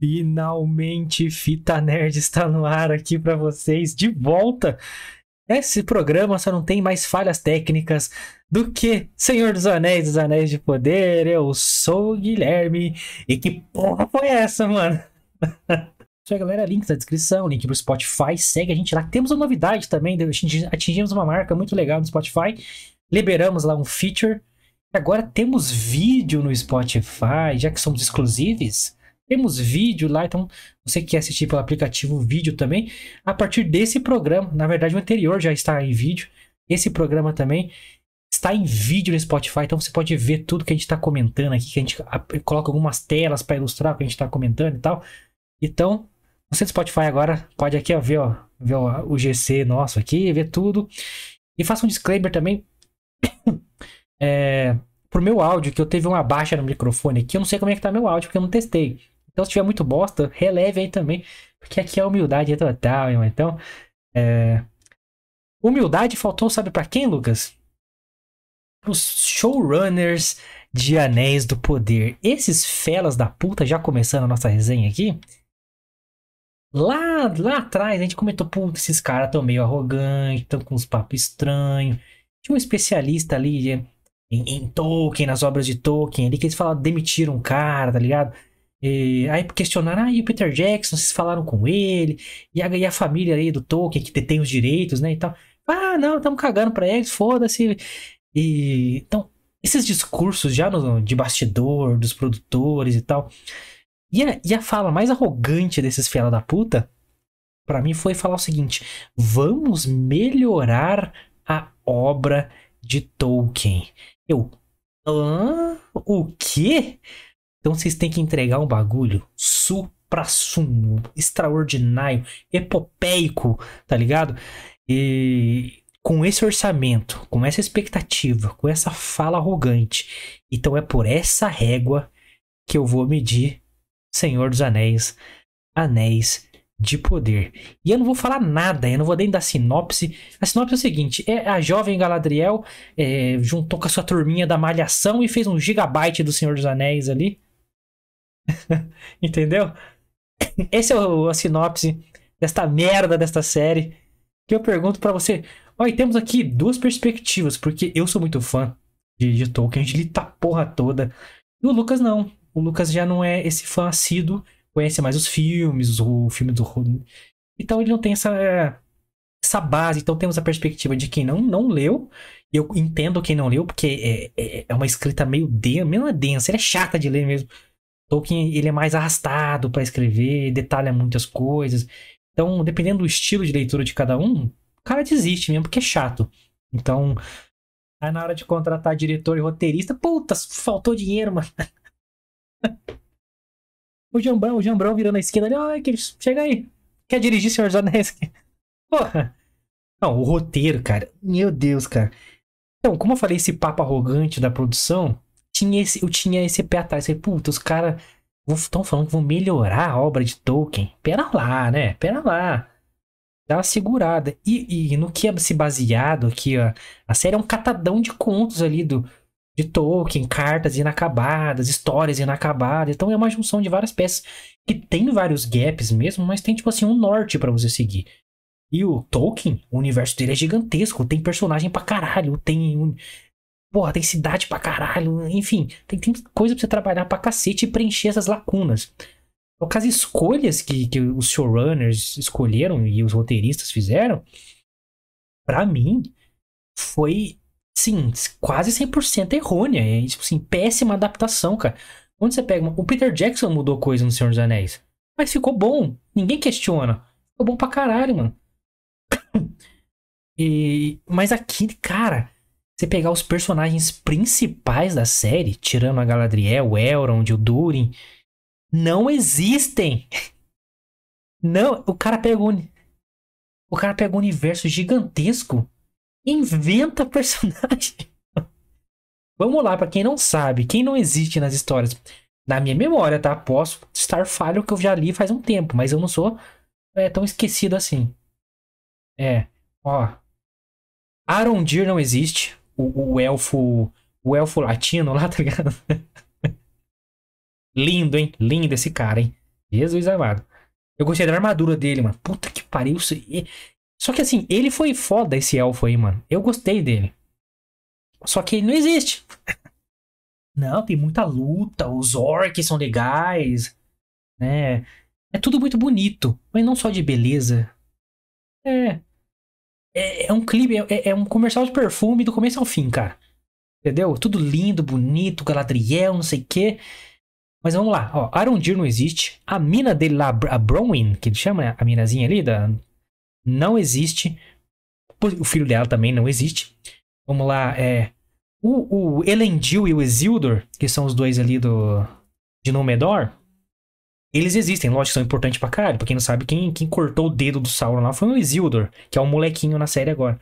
Finalmente, Fita Nerd está no ar aqui para vocês, de volta. Esse programa só não tem mais falhas técnicas do que Senhor dos Anéis, dos Anéis de Poder. Eu sou o Guilherme. E que porra foi essa, mano? Isso aí, galera. Link na descrição, link pro Spotify. Segue a gente lá. Temos uma novidade também. Atingimos uma marca muito legal no Spotify. Liberamos lá um feature. Agora temos vídeo no Spotify, já que somos exclusivos. Temos vídeo lá, então você que quer assistir pelo aplicativo vídeo também, a partir desse programa, na verdade o anterior já está em vídeo, esse programa também está em vídeo no Spotify, então você pode ver tudo que a gente está comentando aqui, que a gente coloca algumas telas para ilustrar o que a gente está comentando e tal. Então, você do Spotify agora pode aqui ó, ver, ó, ver ó, o GC nosso aqui, ver tudo. E faça um disclaimer também. é, pro meu áudio, que eu teve uma baixa no microfone aqui, eu não sei como é que tá meu áudio, porque eu não testei. Então, se tiver muito bosta, releve aí também. Porque aqui é humildade total, irmão. Então, é... Humildade faltou, sabe para quem, Lucas? Os showrunners de Anéis do Poder. Esses felas da puta, já começando a nossa resenha aqui. Lá, lá atrás, a gente comentou, puta, esses caras tão meio arrogantes, estão com uns papos estranhos. Tinha um especialista ali em, em, Tolkien, nas obras de Tolkien, ali que eles falaram, demitiram um cara, tá ligado? E, aí questionaram, ah, e o Peter Jackson, vocês falaram com ele, e a, e a família aí do Tolkien, que detém os direitos, né, e tal. Ah, não, estamos cagando pra eles, foda-se. E, então, esses discursos já no, de bastidor, dos produtores e tal. E a, e a fala mais arrogante desses fela da puta, para mim, foi falar o seguinte: vamos melhorar a obra de Tolkien. Eu, hã? O quê? Então vocês têm que entregar um bagulho supra-sumo, extraordinário, epopeico, tá ligado? E com esse orçamento, com essa expectativa, com essa fala arrogante. Então é por essa régua que eu vou medir Senhor dos Anéis, Anéis de Poder. E eu não vou falar nada, eu não vou nem dar sinopse. A sinopse é o seguinte: é a jovem Galadriel é, juntou com a sua turminha da Malhação e fez um gigabyte do Senhor dos Anéis ali. Entendeu? Esse é o, a sinopse desta merda desta série. Que eu pergunto para você. Olha, temos aqui duas perspectivas, porque eu sou muito fã de, de Tolkien, de li a porra toda. E o Lucas não. O Lucas já não é esse fã assíduo, conhece mais os filmes, o filme do. Então ele não tem essa, essa base. Então temos a perspectiva de quem não, não leu. Eu entendo quem não leu, porque é, é, é uma escrita meio densa, meio densa, ele é chata de ler mesmo. Tolkien ele é mais arrastado para escrever, detalha muitas coisas. Então, dependendo do estilo de leitura de cada um, o cara desiste mesmo, porque é chato. Então, aí na hora de contratar diretor e roteirista, puta, faltou dinheiro, mano. o Jambrão, o Jambrão virando a esquina ali, ó, chega aí. Quer dirigir, senhor Anéis? Porra. Não, o roteiro, cara. Meu Deus, cara. Então, como eu falei, esse papo arrogante da produção, tinha esse, eu tinha esse pé atrás. Falei, puta, os caras estão falando que vão melhorar a obra de Tolkien. Pera lá, né? Pera lá. Dá uma segurada. E, e no que é se baseado aqui, ó, a série é um catadão de contos ali do, de Tolkien, cartas inacabadas, histórias inacabadas. Então é uma junção de várias peças que tem vários gaps mesmo, mas tem tipo assim um norte para você seguir. E o Tolkien, o universo dele é gigantesco, tem personagem pra caralho, tem Porra, tem cidade pra caralho. Enfim, tem, tem coisa pra você trabalhar pra cacete e preencher essas lacunas. Então, as escolhas que, que os showrunners escolheram e os roteiristas fizeram, para mim, foi, sim, quase 100% errônea. É, tipo assim, péssima adaptação, cara. Onde você pega. O Peter Jackson mudou coisa no Senhor dos Anéis. Mas ficou bom. Ninguém questiona. Ficou bom pra caralho, mano. E, mas aqui, cara, você pegar os personagens principais da série, tirando a Galadriel, o Elrond, o Durin, não existem. Não, o cara pega um, o cara pega um universo gigantesco e inventa personagem. Vamos lá, para quem não sabe, quem não existe nas histórias, na minha memória, tá? Posso estar falho que eu já li faz um tempo, mas eu não sou é, tão esquecido assim. É, ó. Arondir não existe o, o elfo. O elfo latino lá, tá ligado? Lindo, hein? Lindo esse cara, hein? Jesus amado. Eu gostei da armadura dele, mano. Puta que pariu. Só que assim, ele foi foda esse elfo aí, mano. Eu gostei dele. Só que ele não existe. Não, tem muita luta, os orcs são legais, né? É tudo muito bonito, mas não só de beleza. É. É, é um clipe, é, é, um comercial de perfume do começo ao fim, cara. Entendeu? Tudo lindo, bonito, Galadriel, não sei o quê. Mas vamos lá, ó. Arondir não existe. A mina dele lá, a Bronwyn, que ele chama a minazinha ali, da, não existe. O filho dela também não existe. Vamos lá, é. O, o Elendil e o Isildur, que são os dois ali do. de Númenor, eles existem, lógico, são importantes pra caralho. Pra quem não sabe, quem, quem cortou o dedo do Sauron lá foi o Isildur, que é um molequinho na série agora.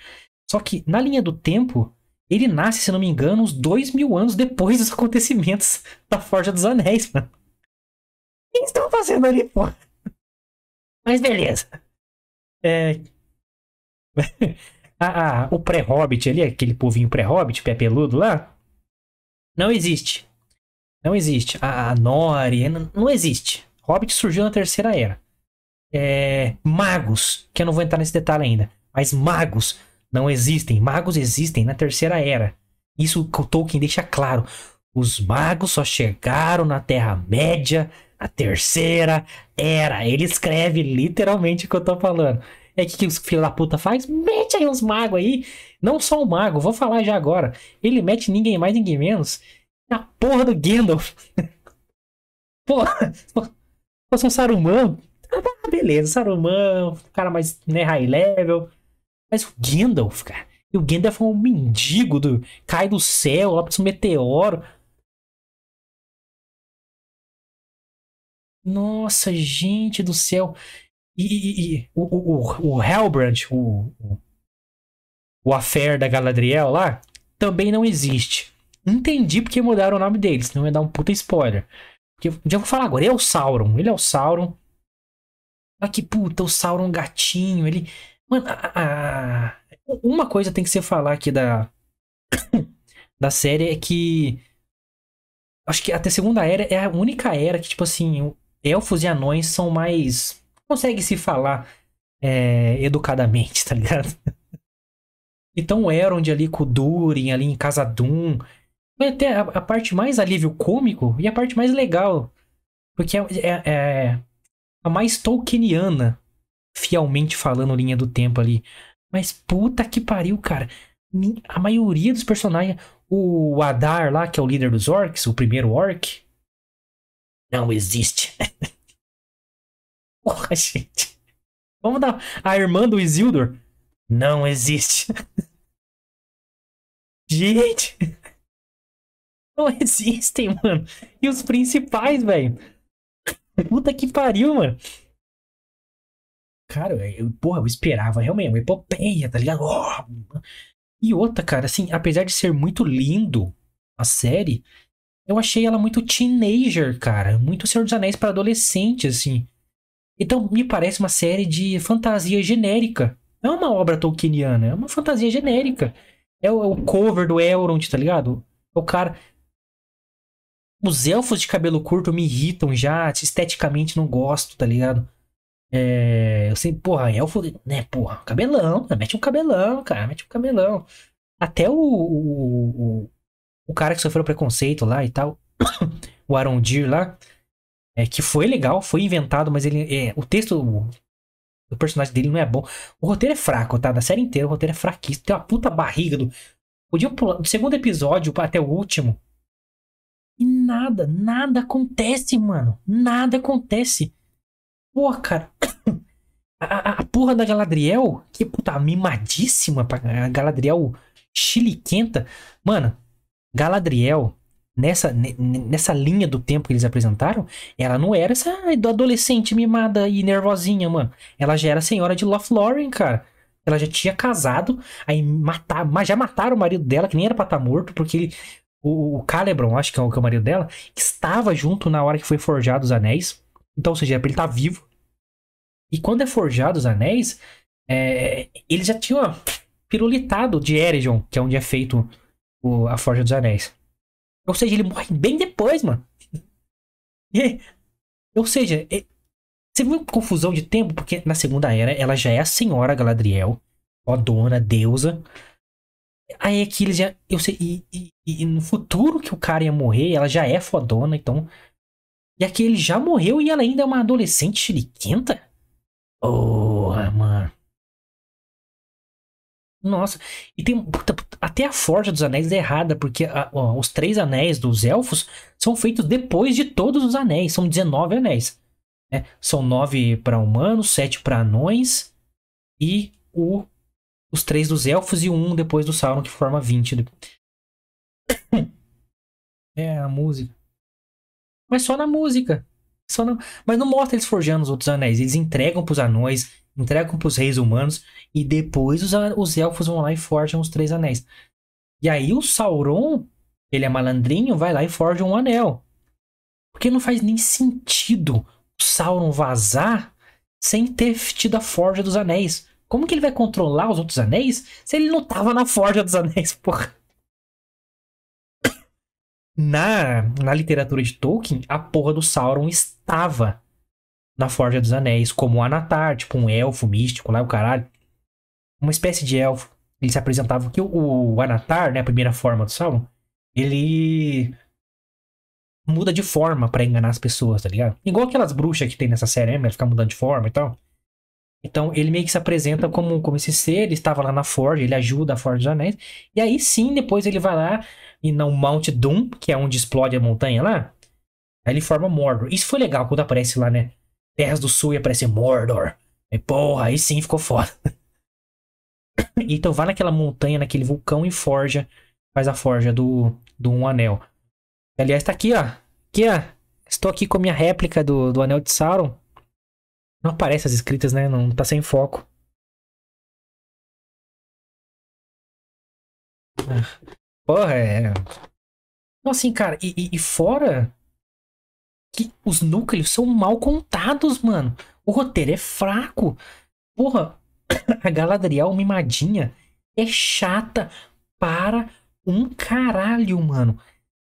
Só que, na linha do tempo, ele nasce, se não me engano, uns dois mil anos depois dos acontecimentos da Forja dos Anéis, mano. O que estão fazendo ali, pô? Mas beleza. É. Ah, ah, o pré-hobbit ali, aquele povinho pré-hobbit, pé peludo lá, não existe. Não existe. A, a Nori, não, existe. Hobbit surgiu na Terceira Era. É, magos, que eu não vou entrar nesse detalhe ainda, mas magos não existem. Magos existem na Terceira Era. Isso que o Tolkien deixa claro. Os magos só chegaram na Terra-média na Terceira Era. Ele escreve literalmente o que eu tô falando. É que, que os filhos da puta faz? Mete aí uns magos aí. Não só o mago, vou falar já agora. Ele mete ninguém mais, ninguém menos. A porra do Gandalf. porra. Fosse um Saruman. Ah, beleza, Saruman, cara mais né, high level. Mas o Gandalf, cara. E o Gandalf é um mendigo do. Cai do céu, lá pra um meteoro. Nossa, gente do céu. E, e, e o, o, o Hellbrand, o, o, Affair da Galadriel lá, também não existe. Entendi porque mudaram o nome deles, senão ia dar um puta spoiler. Porque, já vou falar agora, ele é o Sauron, ele é o Sauron. Olha que puta, o Sauron gatinho, ele... Mano, a, a, uma coisa tem que ser falar aqui da, da série é que... Acho que até a Segunda Era é a única era que, tipo assim, elfos e anões são mais consegue se falar é, educadamente, tá ligado? Então o Elrond ali com o Durin, ali em Casa Doom, vai até a, a, parte mais alívio cômico e a parte mais legal. Porque é, é, é a mais Tolkieniana, fielmente falando linha do tempo ali. Mas puta que pariu, cara. A maioria dos personagens. O Adar lá, que é o líder dos orcs, o primeiro orc. Não existe. Porra, gente. Vamos dar. A irmã do Isildur? Não existe. gente. Não existem, mano. E os principais, velho? Puta que pariu, mano. Cara, eu, porra, eu esperava realmente uma epopeia, tá ligado? Oh. E outra, cara, assim, apesar de ser muito lindo a série, eu achei ela muito teenager, cara. Muito Senhor dos Anéis para adolescente, assim. Então, me parece uma série de fantasia genérica. Não é uma obra tolkieniana, é uma fantasia genérica. É o, é o cover do Elrond, tá ligado? É o cara. Os elfos de cabelo curto me irritam já, esteticamente não gosto, tá ligado? É, eu sei, porra, elfo, né, porra, cabelão, mete um cabelão, cara, mete um cabelão. Até o, o, o, o cara que sofreu preconceito lá e tal, o Arondir lá, é, que foi legal, foi inventado, mas ele. É, o texto. O, o, personagem dele não é bom. O roteiro é fraco, tá? Da série inteira, o roteiro é fraquíssimo. Tem uma puta barriga do. Podia pular do segundo episódio até o último. E nada, nada acontece, mano. Nada acontece. Porra, cara. A, a, porra da Galadriel, que puta mimadíssima, a Galadriel chiliquenta. Mano, Galadriel nessa, nessa linha do tempo que eles apresentaram, ela não era essa adolescente mimada e nervosinha, mano. Ela já era senhora de Lothlórien, cara. Ela já tinha casado, aí matar, mas já mataram o marido dela, que nem era pra estar tá morto, porque ele, o, o acho que é o, que é o marido dela, estava junto na hora que foi forjado os anéis. Então, ou seja, ele tá vivo. E quando é forjado os anéis, é, eles já tinham pirulitado de Eregion, que é onde é feito o, a Forja dos Anéis. Ou seja, ele morre bem depois, mano. E, ou seja, Você viu confusão de tempo? Porque na Segunda Era ela já é a Senhora Galadriel, ó dona, deusa. Aí aqui eles já. Eu sei. E, e, e, no futuro que o cara ia morrer, ela já é fodona, então. E aqui ele já morreu e ela ainda é uma adolescente chiliquenta? Porra, mano. Nossa, e tem. Puta, até a Forja dos Anéis é errada, porque a, ó, os três anéis dos elfos são feitos depois de todos os anéis. São 19 anéis. Né? São 9 para humanos, 7 para anões e o, os três dos elfos e um depois do Sauron, que forma 20. É, a música. Mas só na música. Só na... Mas não mostra eles forjando os outros anéis. Eles entregam pros anões, entregam pros reis humanos e depois os, os elfos vão lá e forjam os três anéis. E aí o Sauron, ele é malandrinho, vai lá e forja um anel. Porque não faz nem sentido o Sauron vazar sem ter tido a forja dos anéis. Como que ele vai controlar os outros anéis se ele não tava na forja dos anéis, porra? Na, na literatura de Tolkien, a porra do Sauron estava na Forja dos Anéis, como um Anatar, tipo um elfo místico lá, o caralho. Uma espécie de elfo. Ele se apresentava que o, o Anatar, né, a primeira forma do Sauron, ele muda de forma para enganar as pessoas, tá ligado? Igual aquelas bruxas que tem nessa série, né? Ficar mudando de forma e tal. Então ele meio que se apresenta como, como esse ser, ele estava lá na Forja, ele ajuda a Forja dos Anéis. E aí sim, depois ele vai lá e no Mount Doom, que é onde explode a montanha lá. Aí ele forma Mordor. Isso foi legal quando aparece lá, né? Terras do Sul e aparece Mordor. E porra, aí sim ficou foda. então vai naquela montanha, naquele vulcão e forja. Faz a forja do, do Um Anel. Aliás, tá aqui, ó. Aqui, ó. Estou aqui com a minha réplica do, do Anel de Sauron. Não aparece as escritas, né? Não tá sem foco. Porra, é. Então, assim, cara, e, e, fora que os núcleos são mal contados, mano. O roteiro é fraco. Porra, a Galadriel mimadinha é chata para um caralho, mano.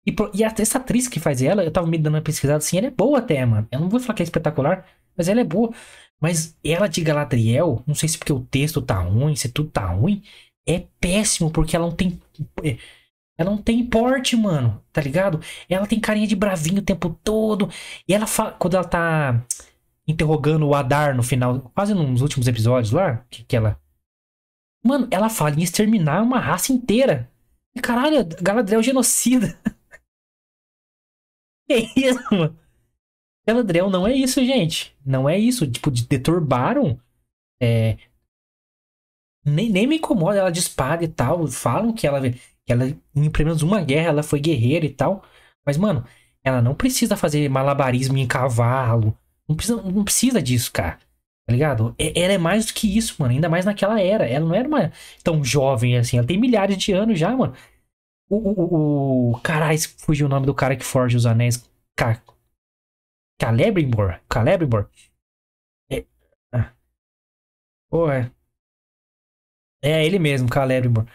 E, e essa atriz que faz ela, eu tava me dando uma pesquisada assim, ela é boa até, mano. Eu não vou falar que é espetacular, mas ela é boa. Mas ela de Galadriel, não sei se porque o texto tá ruim, se tudo tá ruim, é péssimo, porque ela não tem. É, ela não tem porte, mano, tá ligado? Ela tem carinha de bravinho o tempo todo. E ela fala. Quando ela tá interrogando o Adar no final, quase nos últimos episódios lá, que, que ela. Mano, ela fala em exterminar uma raça inteira. E caralho, Galadriel é genocida. que isso, mano? Galadriel não é isso, gente. Não é isso. Tipo, deturbaram. É... Nem, nem me incomoda ela de espada e tal. Falam que ela, que ela, em pelo menos uma guerra, ela foi guerreira e tal. Mas, mano, ela não precisa fazer malabarismo em cavalo. Não precisa, não precisa disso, cara. Tá ligado? Ela é mais do que isso, mano. Ainda mais naquela era. Ela não era uma tão jovem assim. Ela tem milhares de anos já, mano. O, o, o, caralho, fugiu o nome do cara que forja os anéis. Cara, Celebrimbor? Celebrimbor? É. Ah. Pô, é. É ele mesmo, Celebrimbor.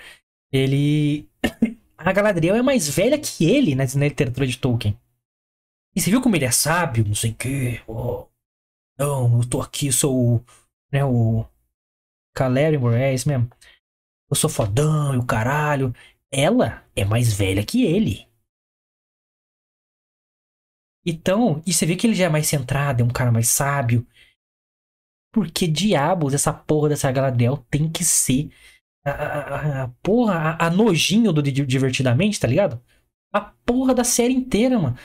Ele. A Galadriel é mais velha que ele na, na literatura de Tolkien. E você viu como ele é sábio, não sei o quê. Oh, não, eu tô aqui, sou o. Né, o. Celebrimbor, é isso mesmo. Eu sou fodão e o caralho. Ela é mais velha que ele. Então, e você vê que ele já é mais centrado, é um cara mais sábio. Porque diabos essa porra dessa Galadriel tem que ser a, a, a porra, a, a, nojinho do Divertidamente, tá ligado? A porra da série inteira, mano.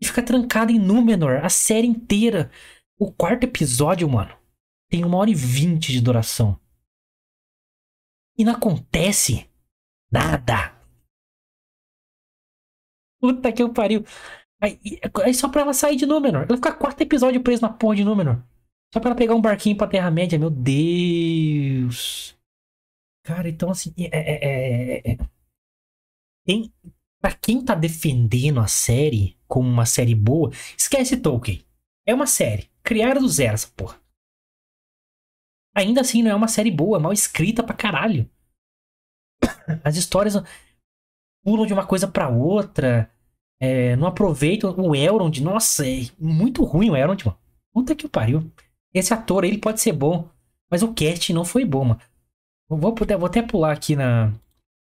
E fica trancada em Númenor a série inteira. O quarto episódio, mano, tem uma hora e vinte de duração. E não acontece nada. Puta que eu pariu. Aí, aí só pra ela sair de Númenor. Ela fica quatro episódios presa na porra de Númenor. Só pra ela pegar um barquinho pra Terra-média. Meu Deus. Cara, então assim. É, é, é, é, tem, pra quem tá defendendo a série como uma série boa, esquece Tolkien. É uma série. Criaram do zero essa porra. Ainda assim, não é uma série boa, é mal escrita pra caralho. As histórias pulam de uma coisa pra outra. É, não aproveitam o Elrond. Nossa, é muito ruim o Elrond, mano. Puta que pariu. Esse ator, ele pode ser bom, mas o cast não foi bom, mano. Vou, vou até pular aqui na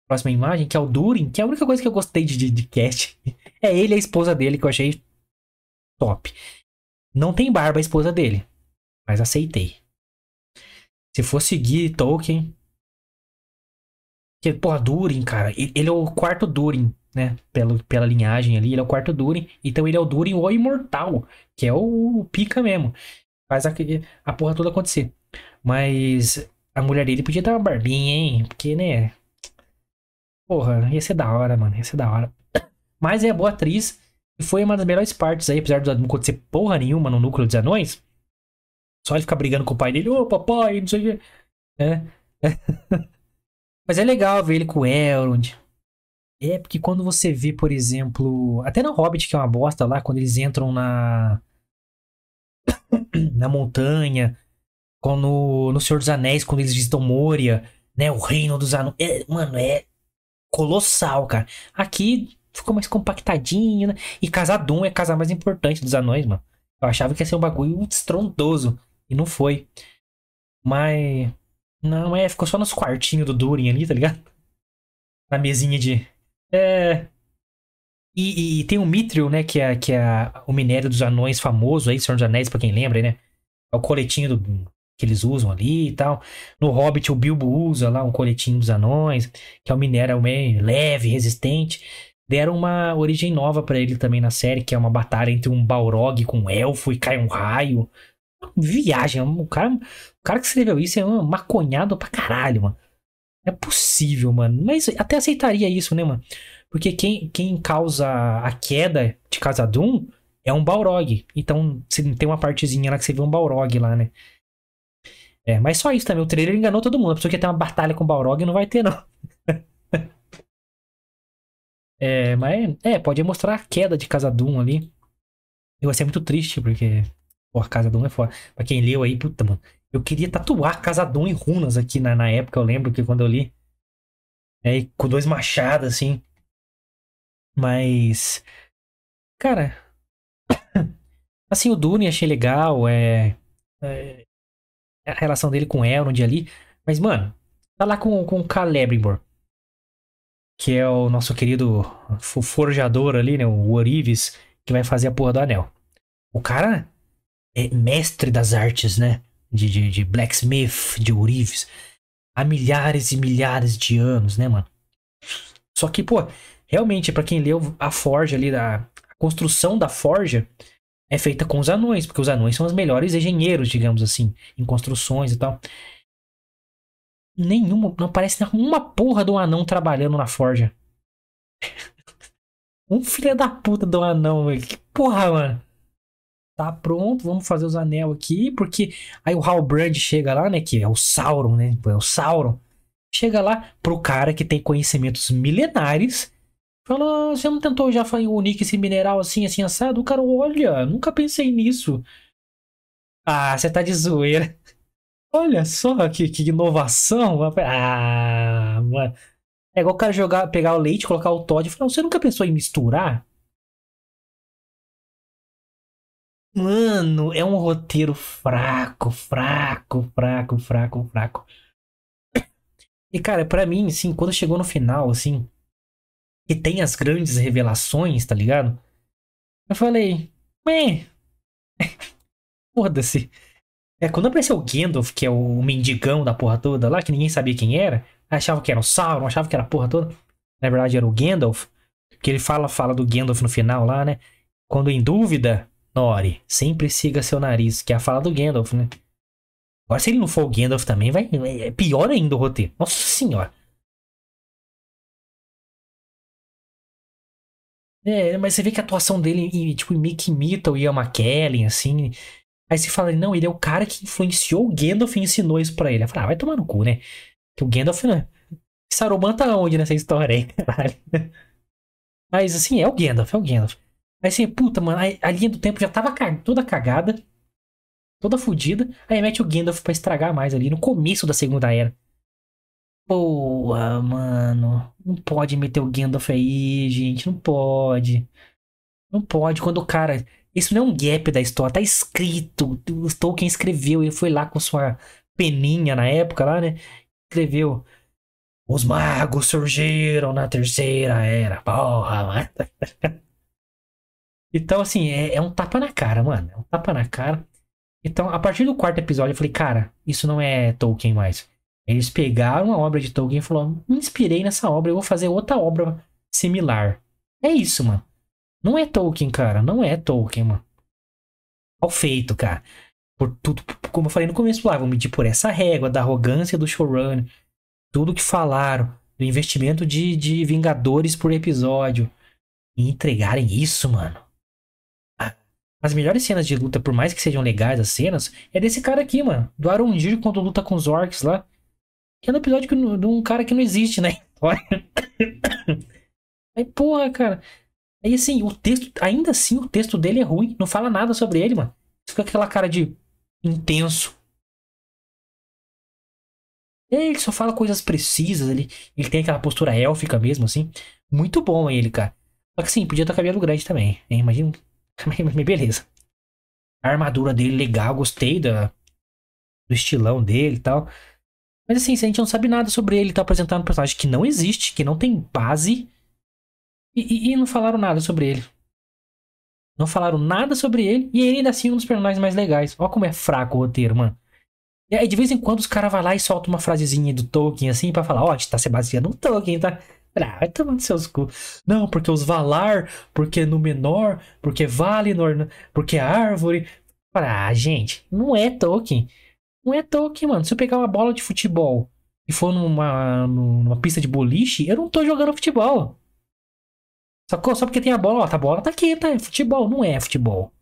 próxima imagem, que é o Durin, que é a única coisa que eu gostei de, de cast. É ele e a esposa dele, que eu achei top. Não tem barba a esposa dele, mas aceitei. Se for seguir Tolkien. Que, porra, Durin, cara. Ele é o quarto Durin, né? Pelo, pela linhagem ali, ele é o quarto Durin. Então ele é o Durin o Imortal, que é o, o pica mesmo. Faz a, a porra toda acontecer. Mas a mulher dele podia dar uma barbinha, hein? Porque, né? Porra, ia ser da hora, mano. Ia ser da hora. Mas é boa atriz. E foi uma das melhores partes aí, apesar de não acontecer porra nenhuma no núcleo dos anões. Só ele ficar brigando com o pai dele, ô papai, não sei o quê. É. Mas é legal ver ele com o Elrond. É, porque quando você vê, por exemplo, até no Hobbit, que é uma bosta lá, quando eles entram na. na montanha, quando no Senhor dos Anéis, quando eles visitam Moria, né? O reino dos anões. É, mano, é colossal, cara. Aqui ficou mais compactadinho, né? E Casadum é a casa mais importante dos anões, mano. Eu achava que ia ser um bagulho estrondoso. E não foi. Mas. Não, é, ficou só nos quartinhos do Durin ali, tá ligado? Na mesinha de. É. E, e, e tem o Mithril, né? Que é, que é o minério dos anões famoso aí, Senhor dos Anéis, pra quem lembra, né? É o coletinho do, que eles usam ali e tal. No Hobbit, o Bilbo usa lá um coletinho dos anões, que é um minério meio leve, resistente. Deram uma origem nova para ele também na série, que é uma batalha entre um Balrog com um elfo e cai um raio. Viagem, o cara, o cara que escreveu isso é um maconhado pra caralho, mano. É possível, mano. Mas até aceitaria isso, né, mano? Porque quem, quem causa a queda de Casadum é um Balrog. Então, tem uma partezinha lá que você vê um Balrog lá, né? É, mas só isso também. O trailer enganou todo mundo. A pessoa que tem uma batalha com o Balrog não vai ter, não. é, mas é, pode mostrar a queda de Casadum ali. E vai ser muito triste, porque. Porra, Casadum é foda. Pra quem leu aí, puta, mano. Eu queria tatuar Casadum em runas aqui na, na época, eu lembro que quando eu li. É, com dois machados, assim. Mas. Cara. Assim, o Dune achei legal. É. é a relação dele com Elrond ali. Mas, mano, tá lá com, com o Celebrimbor. Que é o nosso querido forjador ali, né? O Orives, que vai fazer a porra do anel. O cara é mestre das artes, né? De, de, de blacksmith, de Orives. Há milhares e milhares de anos, né, mano? Só que, pô, realmente, para quem leu a forja ali, a, a construção da forja, é feita com os anões, porque os anões são os melhores engenheiros, digamos assim, em construções e tal. Nenhuma, não aparece uma porra de um anão trabalhando na forja. um filho da puta do anão, velho. Que porra, mano. Tá pronto, vamos fazer os anel aqui, porque aí o Halbrand chega lá, né, que é o Sauron, né, é o Sauron. Chega lá pro cara que tem conhecimentos milenares Fala, você não tentou já unir esse mineral assim, assim, assado? O cara, olha, nunca pensei nisso. Ah, você tá de zoeira. Olha só que, que inovação. Ah, mano. É igual o cara jogar, pegar o leite, colocar o Todd e falar, você nunca pensou em misturar? Mano, é um roteiro fraco, fraco, fraco, fraco, fraco. E, cara, para mim, assim, quando chegou no final, assim, que tem as grandes revelações, tá ligado? Eu falei, meh. Foda-se. É, quando apareceu o Gandalf, que é o mendigão da porra toda lá, que ninguém sabia quem era, achava que era o Sauron, achava que era a porra toda. Na verdade era o Gandalf. Que ele fala, fala do Gandalf no final lá, né? Quando em dúvida, Nori, sempre siga seu nariz, que é a fala do Gandalf, né? Agora, se ele não for o Gandalf também, vai. É pior ainda o roteiro. Nossa senhora. É, mas você vê que a atuação dele, tipo, meio que imita o Ian McKellen, assim. Aí você fala, não, ele é o cara que influenciou o Gandalf e ensinou isso pra ele. Eu falo, ah, vai tomar no cu, né? Que o Gandalf, né? Saruman tá onde nessa história aí, caralho? Mas assim, é o Gandalf, é o Gandalf. Aí assim, puta, mano, a, linha do tempo já tava toda cagada, toda fodida. Aí mete o Gandalf pra estragar mais ali, no começo da Segunda Era. Boa, mano. Não pode meter o Gandalf aí, gente. Não pode. Não pode. Quando o cara Isso não é um gap da história, tá escrito. O Tolkien escreveu, ele foi lá com sua peninha na época lá, né? Escreveu. Os magos surgiram na terceira era. Porra, mano. então, assim, é, é, um tapa na cara, mano. É um tapa na cara. Então, a partir do quarto episódio, eu falei, cara, isso não é Tolkien mais. Eles pegaram a obra de Tolkien e falaram: me inspirei nessa obra, eu vou fazer outra obra similar. É isso, mano. Não é Tolkien, cara. Não é Tolkien, mano. Mal feito, cara. Por tudo, como eu falei no começo, lá, vou medir por essa régua da arrogância do showrunner. Tudo que falaram, do investimento de, de Vingadores por episódio. E entregarem isso, mano. As melhores cenas de luta, por mais que sejam legais as cenas, é desse cara aqui, mano. Do Arondir quando luta com os orcs lá. Que é no episódio de um cara que não existe, né? Aí, porra, cara. Aí assim, o texto, ainda assim, o texto dele é ruim. Não fala nada sobre ele, mano. Fica aquela cara de intenso. Ele só fala coisas precisas, ele, ele tem aquela postura élfica mesmo, assim. Muito bom ele, cara. Só que sim, podia ter cabelo grande também. Hein? Imagina. Mas beleza. A armadura dele legal, gostei da, do estilão dele e tal. Mas assim, a gente não sabe nada sobre ele, tá apresentando um personagem que não existe, que não tem base. E, e, e não falaram nada sobre ele. Não falaram nada sobre ele. E ele ainda assim é um dos personagens mais legais. Olha como é fraco o roteiro, mano. E aí, de vez em quando, os caras vão lá e soltam uma frasezinha do Tolkien, assim, para falar, ó, oh, tá se baseando no Tolkien, tá? Ah, vai tomando seus cu. Não, porque os Valar, porque no menor, porque Valinor, porque árvore. Ah, gente, não é Tolkien. Não é Tolkien, mano. Se eu pegar uma bola de futebol e for numa, numa pista de boliche, eu não tô jogando futebol. Só, só porque tem a bola, ó, tá, a bola tá aqui, tá? É futebol, não é futebol.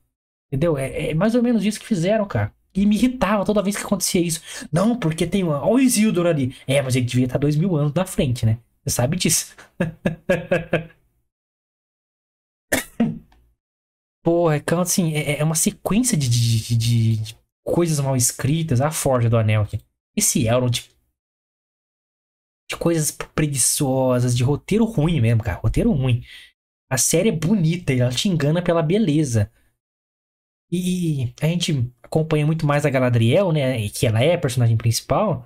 Entendeu? É, é mais ou menos isso que fizeram, cara. E me irritava toda vez que acontecia isso. Não, porque tem uma. Olha o Isildur ali. É, mas ele devia estar dois mil anos na frente, né? Você sabe disso. Porra, então assim, é, é uma sequência de, de, de, de, coisas mal escritas. A Forja do Anel aqui. Esse Elrond. De, de coisas preguiçosas, de roteiro ruim mesmo, cara. Roteiro ruim. A série é bonita, ela te engana pela beleza. E a gente acompanha muito mais a Galadriel, né? Que ela é a personagem principal.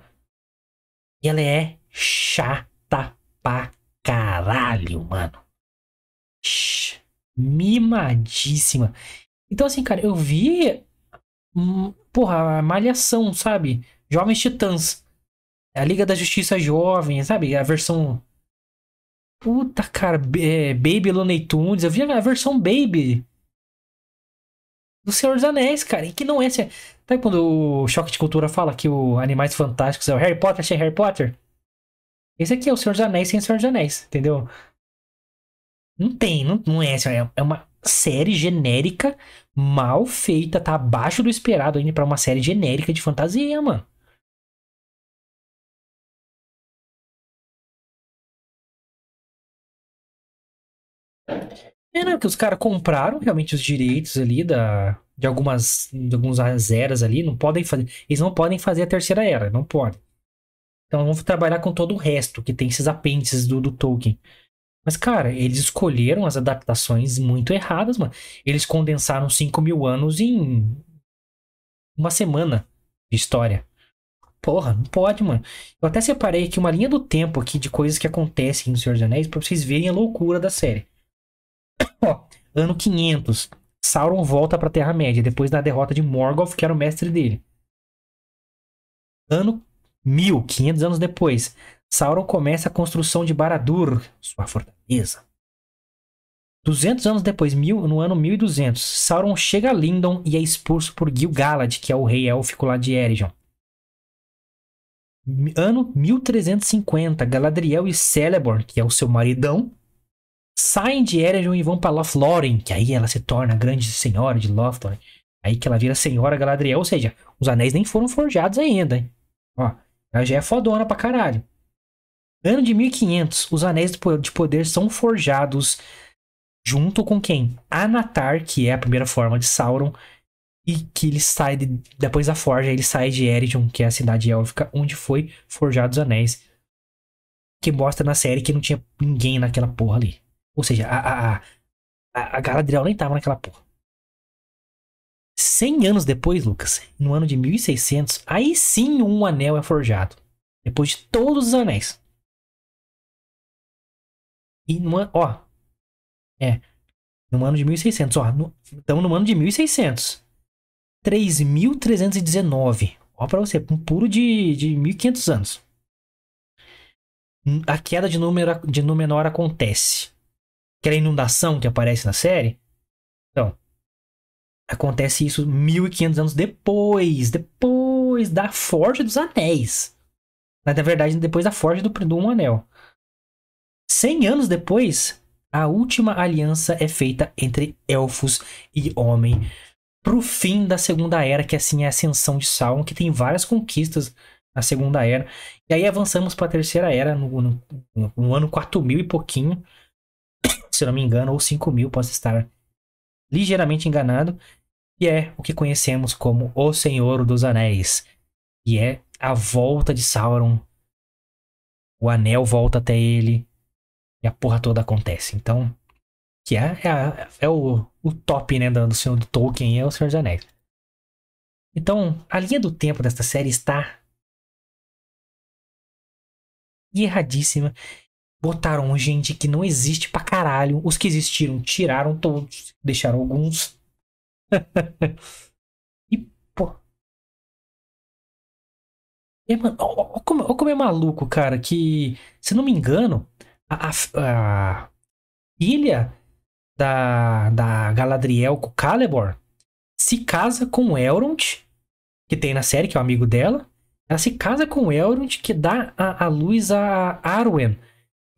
E ela é chata pra caralho, mano. Shhh, mimadíssima. Então, assim, cara, eu vi. Hum, porra, a malhação, sabe? Jovens Titãs. A Liga da Justiça Jovem, sabe? A versão Puta, cara, é, Baby Looney Tunes. Eu vi a versão Baby do Senhor dos Anéis, cara. E que não é. Sabe quando o Choque de Cultura fala que o Animais Fantásticos é o Harry Potter sem Harry Potter? Esse aqui é o Senhor dos Anéis sem o Senhor dos Anéis, entendeu? Não tem, não, não é. É uma série genérica, mal feita, tá abaixo do esperado ainda para uma série genérica de fantasia, mano. É, não, que os caras compraram realmente os direitos ali da, de algumas de algumas eras ali, não podem fazer, eles não podem fazer a terceira era, não podem. Então vamos trabalhar com todo o resto, que tem esses apêndices do, do Tolkien. Mas, cara, eles escolheram as adaptações muito erradas, mano. Eles condensaram 5 mil anos em uma semana de história. Porra, não pode, mano. Eu até separei aqui uma linha do tempo aqui de coisas que acontecem no Senhor dos Anéis pra vocês verem a loucura da série. Ó, ano 500. Sauron volta pra Terra-média depois da derrota de Morgoth, que era o mestre dele. Ano 1000, 500 anos depois. Sauron começa a construção de Baradur, sua fortaleza. 200 anos depois, mil, no ano 1200, Sauron chega a Lindon e é expulso por Gil-galad, que é o rei élfico lá de Eregion. Ano 1350, Galadriel e Celeborn, que é o seu maridão, saem de Eregion e vão para Lothlórien, que aí ela se torna a grande senhora de Lothlórien. Aí que ela vira senhora Galadriel, ou seja, os anéis nem foram forjados ainda, hein? Ó, ela já é fodona pra caralho. Ano de 1500, os anéis de poder são forjados junto com quem? Anatar, que é a primeira forma de Sauron, e que ele sai de, depois da forja, ele sai de Eregion, que é a cidade élfica onde foi forjados os anéis, que mostra na série que não tinha ninguém naquela porra ali. Ou seja, a, a, a, a Galadriel nem tava naquela porra. 100 anos depois, Lucas, no ano de 1600, aí sim um anel é forjado. Depois de todos os anéis. E no ano, ó. É. No ano de 1600, ó. No, então no ano de 1600. 3.319. Ó pra você, um puro de, de 1.500 anos. A queda de, número, de Númenor acontece. Aquela inundação que aparece na série. Então, acontece isso 1.500 anos depois. Depois da Forja dos Anéis. Na verdade, depois da Forja do, do Um Anel. 100 anos depois, a última aliança é feita entre elfos e homem pro fim da Segunda Era, que assim é a ascensão de Sauron, que tem várias conquistas na Segunda Era. E aí avançamos para a Terceira Era no, no, no ano 4000 e pouquinho, se não me engano, ou 5000, posso estar ligeiramente enganado, e é o que conhecemos como o Senhor dos Anéis, e é a volta de Sauron. O anel volta até ele e a porra toda acontece. Então, que é, é, é o, o top, né, do Senhor do Tolkien, é o Senhor dos Anéis. Então, a linha do tempo desta série está erradíssima. Botaram gente que não existe pra caralho. Os que existiram, tiraram todos. Deixaram alguns. E, pô. E, mano, ó, ó, como, ó, como, é maluco, cara, que, se não me engano, a, a, a filha da, da Galadriel com Calebor se casa com Elrond, que tem na série, que é o amigo dela. Ela se casa com Elrond, que dá a, a luz a Arwen,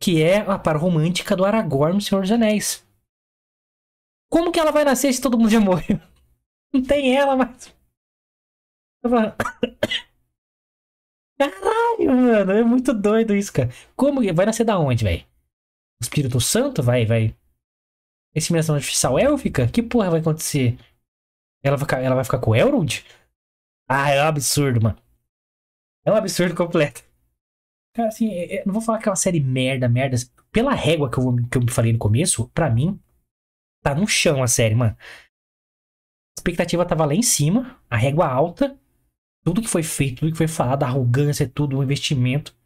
que é a par romântica do Aragorn no Senhor dos Anéis. Como que ela vai nascer se todo mundo já morreu? Não tem ela, mas. Caralho, mano, é muito doido isso, cara. Como vai nascer da onde, velho? O Espírito Santo vai, vai inseminação artificial élfica? Que porra vai acontecer? Ela vai, ficar, ela vai ficar com o Elrond? Ah, é um absurdo, mano. É um absurdo completo. Cara, assim, é, é, não vou falar que é uma série merda, merda. Pela régua que eu, que eu falei no começo, pra mim, tá no chão a série, mano. A expectativa tava lá em cima, a régua alta. Tudo que foi feito, tudo que foi falado, a arrogância, tudo, o investimento.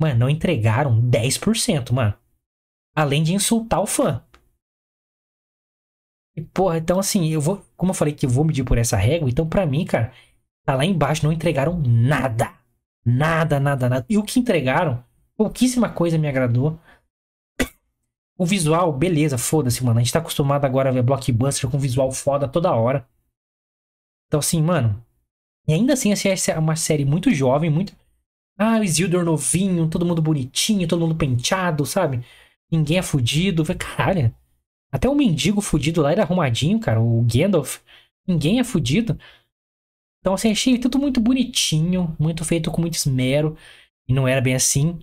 Mano, não entregaram 10%, mano. Além de insultar o fã. E, porra, então assim, eu vou. Como eu falei que eu vou medir por essa régua, então para mim, cara, tá lá embaixo, não entregaram nada. Nada, nada, nada. E o que entregaram, pouquíssima coisa me agradou. O visual, beleza, foda-se, mano. A gente tá acostumado agora a ver blockbuster com visual foda toda hora. Então, assim, mano. E ainda assim, assim, é uma série muito jovem, muito. Ah, o Isildur novinho, todo mundo bonitinho, todo mundo penteado, sabe? Ninguém é fudido. Caralho. Até o mendigo fudido lá era arrumadinho, cara. O Gandalf. Ninguém é fudido. Então, assim, achei tudo muito bonitinho, muito feito com muito esmero. E não era bem assim.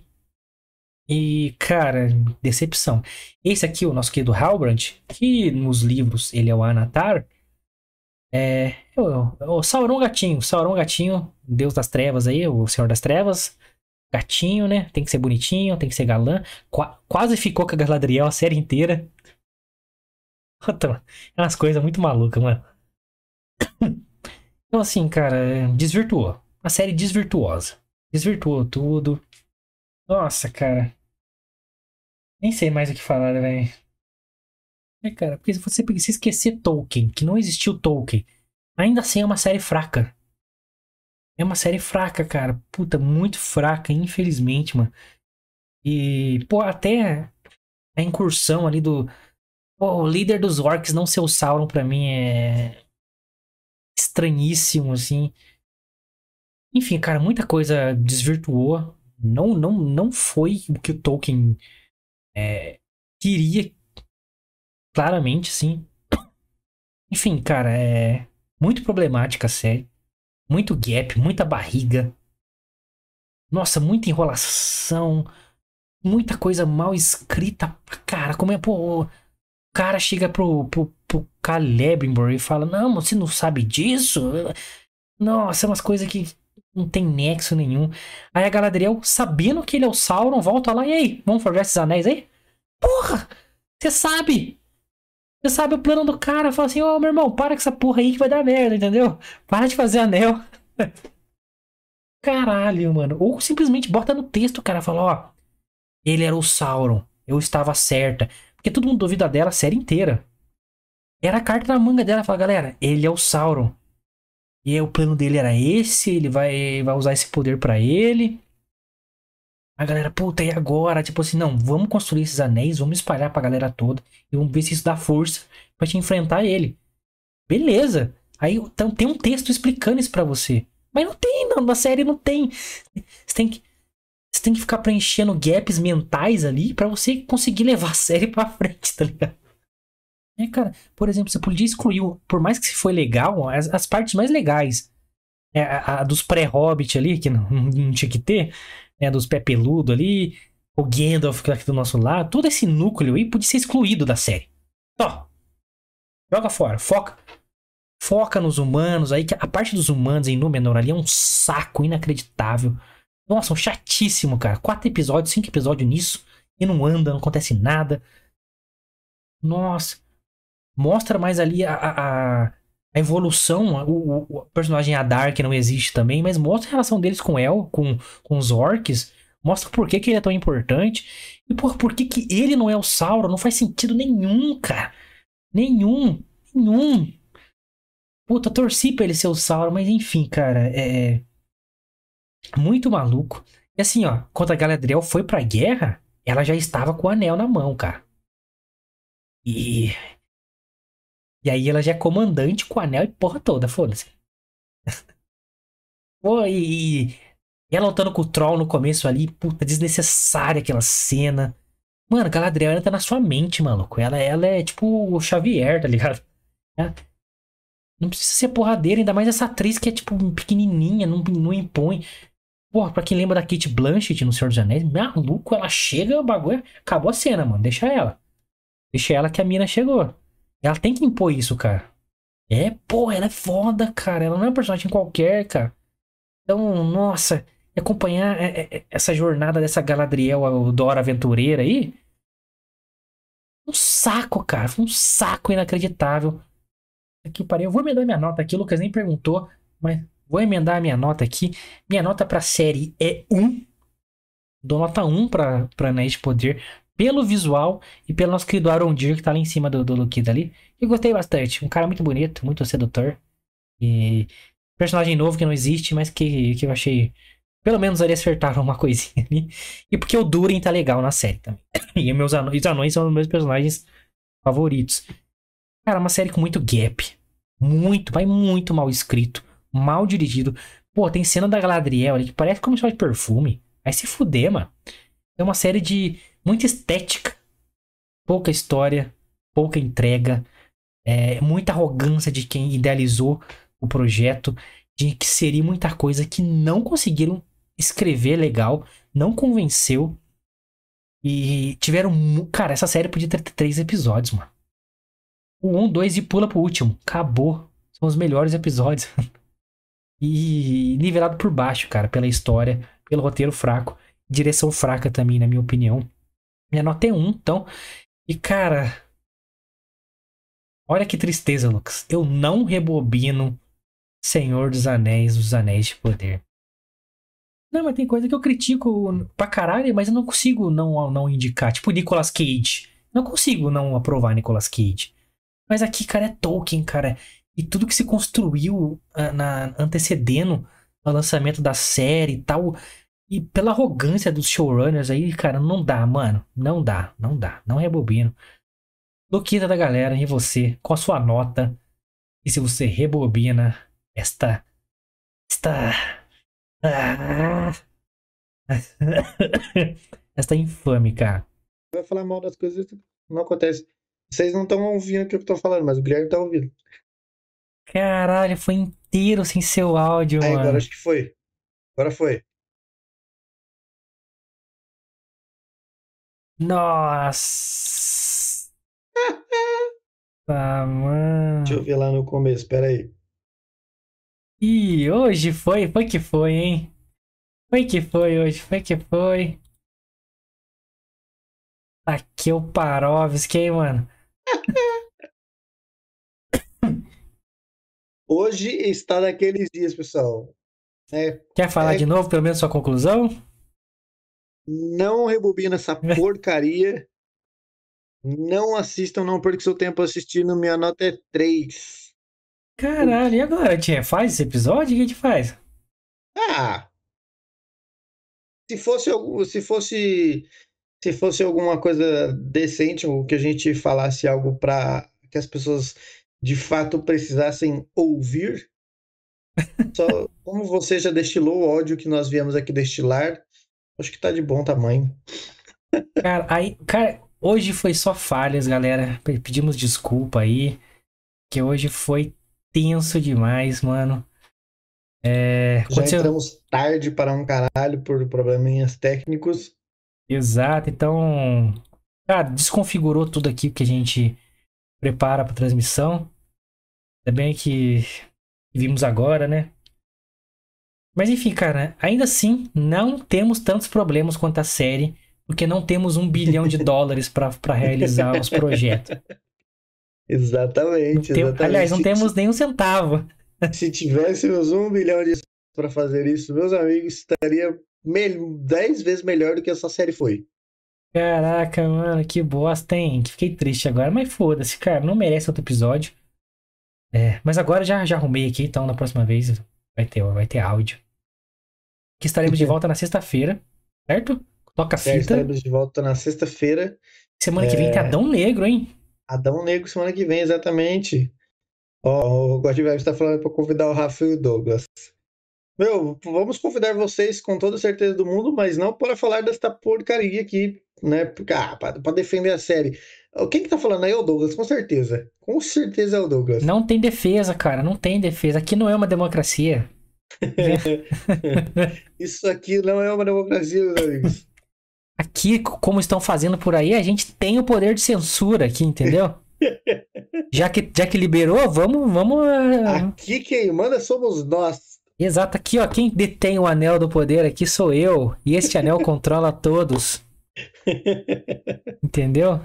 E, cara, decepção. Esse aqui, o nosso querido Halbrand, que nos livros ele é o Anatar, é, é o, é o Sauron Gatinho. Sauron Gatinho, Deus das Trevas aí, o Senhor das Trevas. Gatinho, né? Tem que ser bonitinho, tem que ser galã. Qu quase ficou com a Galadriel a série inteira. É umas coisas muito malucas, mano. Então, assim, cara, desvirtuou. A série desvirtuosa. Desvirtuou tudo. Nossa, cara. Nem sei mais o que falar, velho. É, cara, porque se você esquecer Tolkien, que não existiu Tolkien, ainda assim é uma série fraca. É uma série fraca, cara. Puta, muito fraca, infelizmente, mano. E, pô, até a incursão ali do, Pô, o líder dos orcs não ser o Sauron pra mim é estranhíssimo, assim. Enfim, cara, muita coisa desvirtuou. Não, não, não foi o que o Tolkien é, queria, claramente, sim. Enfim, cara, é muito problemática a série. Muito gap, muita barriga. Nossa, muita enrolação. Muita coisa mal escrita. Cara, como é, pô, cara chega pro, pro, pro Calebrimborn e fala: Não, você não sabe disso? Nossa, é umas coisas que não tem nexo nenhum. Aí a Galadriel, sabendo que ele é o Sauron, volta lá e aí, vamos forjar esses anéis aí? Porra! Você sabe! Você sabe o plano do cara, fala assim, ô meu irmão, para com essa porra aí que vai dar merda, entendeu? Para de fazer anel. Caralho, mano. Ou simplesmente bota no texto, cara fala, ó, ele era o Sauron, eu estava certa. Porque todo mundo duvida dela a série inteira. Era a carta na manga dela, fala, galera, ele é o Sauron. E o plano dele era esse, ele vai, vai usar esse poder para ele. A galera, puta, e agora? Tipo assim, não, vamos construir esses anéis, vamos espalhar pra galera toda e vamos ver se isso dá força pra te enfrentar ele. Beleza. Aí então, tem um texto explicando isso pra você. Mas não tem, não, na série não tem. Você tem que, você tem que ficar preenchendo gaps mentais ali para você conseguir levar a série pra frente, tá ligado? É, cara, por exemplo, você podia excluir, por mais que se foi legal, as, as partes mais legais. É, a, a dos pré-Hobbit ali, que não, não tinha que ter né, dos pé peludo ali, o Gandalf aqui do nosso lado, todo esse núcleo aí podia ser excluído da série. Ó, joga fora, foca. Foca nos humanos aí, que a parte dos humanos em Númenor ali é um saco inacreditável. Nossa, um chatíssimo, cara. Quatro episódios, cinco episódios nisso, e não anda, não acontece nada. Nossa. Mostra mais ali a, a, a evolução, o, o, personagem Adar, que não existe também, mas mostra a relação deles com El, com, com os orcs, mostra por que, que ele é tão importante, e por, por que, que ele não é o Sauron, não faz sentido nenhum, cara. Nenhum, nenhum. Puta, torci pra ele ser o Sauron, mas enfim, cara, é... Muito maluco. E assim, ó, quando a Galadriel foi pra guerra, ela já estava com o anel na mão, cara. E e aí ela já é comandante com anel e porra toda, foda-se. Pô, e, e ela lutando com o Troll no começo ali, puta, desnecessária aquela cena. Mano, Galadriel ela tá na sua mente, maluco. Ela, ela é tipo o Xavier, tá ligado? É. Não precisa ser porradeira, ainda mais essa atriz que é tipo pequenininha, não, não impõe. Porra, pra quem lembra da Kate Blanchett no Senhor dos Anéis, maluco, ela chega, o bagulho. Acabou a cena, mano. Deixa ela. Deixa ela que a mina chegou. Ela tem que impor isso, cara. É, pô, ela é foda, cara. Ela não é um personagem qualquer, cara. Então, nossa, acompanhar é, é, é, essa jornada dessa Galadriel, o Dora aventureira aí. Um saco, cara. Foi um saco inacreditável. Aqui parei. Eu vou emendar minha nota aqui. O Lucas nem perguntou, mas vou emendar a minha nota aqui. Minha nota pra série é 1. Dou nota 1 pra, pra Anéis de Poder pelo visual e pelo nosso querido Arondir que tá ali em cima do, do Luquida ali. Eu gostei bastante. Um cara muito bonito, muito sedutor. E personagem novo que não existe, mas que, que eu achei. Pelo menos ali acertaram uma coisinha ali. E porque o Durin tá legal na série também. E meus anões, os anões são os meus personagens favoritos. Cara, uma série com muito gap. Muito, vai muito mal escrito. Mal dirigido. Pô, tem cena da Galadriel ali que parece como de perfume. Vai se fuder, mano. É uma série de muita estética, pouca história, pouca entrega, é, muita arrogância de quem idealizou o projeto, de que seria muita coisa que não conseguiram escrever legal, não convenceu. E tiveram. Cara, essa série podia ter três episódios, mano. O 1, 2 e pula pro último. Acabou. São os melhores episódios. e nivelado por baixo, cara, pela história, pelo roteiro fraco. Direção fraca também, na minha opinião. Minha nota é 1, então. E cara. Olha que tristeza, Lucas. Eu não rebobino Senhor dos Anéis, os Anéis de Poder. Não, mas tem coisa que eu critico pra caralho, mas eu não consigo não, não indicar. Tipo Nicolas Cage. Não consigo não aprovar Nicolas Cage. Mas aqui, cara, é Tolkien, cara. E tudo que se construiu uh, na, antecedendo o lançamento da série e tal. E pela arrogância dos showrunners aí, cara, não dá, mano. Não dá, não dá. Não rebobino. Luquita da galera, e você, com a sua nota? E se você rebobina esta. Esta. Ah, esta infame, cara. Vai falar mal das coisas, não acontece. Vocês não estão ouvindo o que eu tô falando, mas o Guilherme tá ouvindo. Caralho, foi inteiro sem seu áudio, Aí, mano. Agora acho que foi. Agora foi. Nossa! ah, mano. Deixa eu ver lá no começo, peraí. aí. Ih, hoje foi, foi que foi, hein? Foi que foi hoje, foi que foi. Aqui é o Parovski, hein, mano? hoje está daqueles dias, pessoal. É, Quer falar é... de novo, pelo menos, sua conclusão? Não rebobina essa porcaria. Não assistam, não perca seu tempo assistindo. Minha nota é 3. Caralho, e agora, Tia? Faz esse episódio? O que a gente faz? Ah! Se fosse, se fosse, se fosse alguma coisa decente, ou que a gente falasse algo para que as pessoas de fato precisassem ouvir, só como você já destilou o ódio que nós viemos aqui destilar, acho que tá de bom tamanho. Cara, aí, cara, hoje foi só falhas, galera. Pe- Pedimos desculpa aí, que hoje foi tenso demais, mano. É, Já aconteceu- entramos tarde para um caralho por probleminhas técnicos. Exato, então, cara, desconfigurou tudo aqui que a gente prepara para transmissão. Ainda bem que vimos agora, né? Mas enfim, cara, ainda assim, não temos tantos problemas quanto a série, porque não temos um bilhão de dólares para realizar os projetos. Exatamente, tem- exatamente. aliás, não temos nem um centavo. Se tivéssemos um bilhão de para fazer isso, meus amigos, estaria 10 vezes melhor do que essa série foi. Caraca, mano, que bosta, hein? Fiquei triste agora, mas foda-se, cara, não merece outro episódio. É, mas agora já, já arrumei aqui, então na próxima vez vai ter, vai ter áudio. Que estaremos de volta na sexta-feira, certo? Toca É, fita. estaremos de volta na sexta-feira. Semana que vem tem É. Adão Negro, hein? Adão Negro semana que vem, exatamente. Ó, o God está falando para convidar o Rafa e o Douglas. Meu, vamos convidar vocês com toda certeza do mundo, mas não para falar desta porcaria aqui, né? Porque, ah, para defender a série. Quem que tá falando aí é o Douglas, com certeza. Com certeza é o Douglas. Não tem defesa, cara, não tem defesa. Aqui não é uma democracia. Isso aqui não é uma democracia, meus amigos. Aqui, como estão fazendo por aí, a gente tem o poder de censura aqui, entendeu? Já que, já que liberou, vamos, vamos. ah, Aqui quem manda somos nós. Exato, aqui, ó. Quem detém o anel do poder aqui sou eu. E este anel controla todos. Entendeu?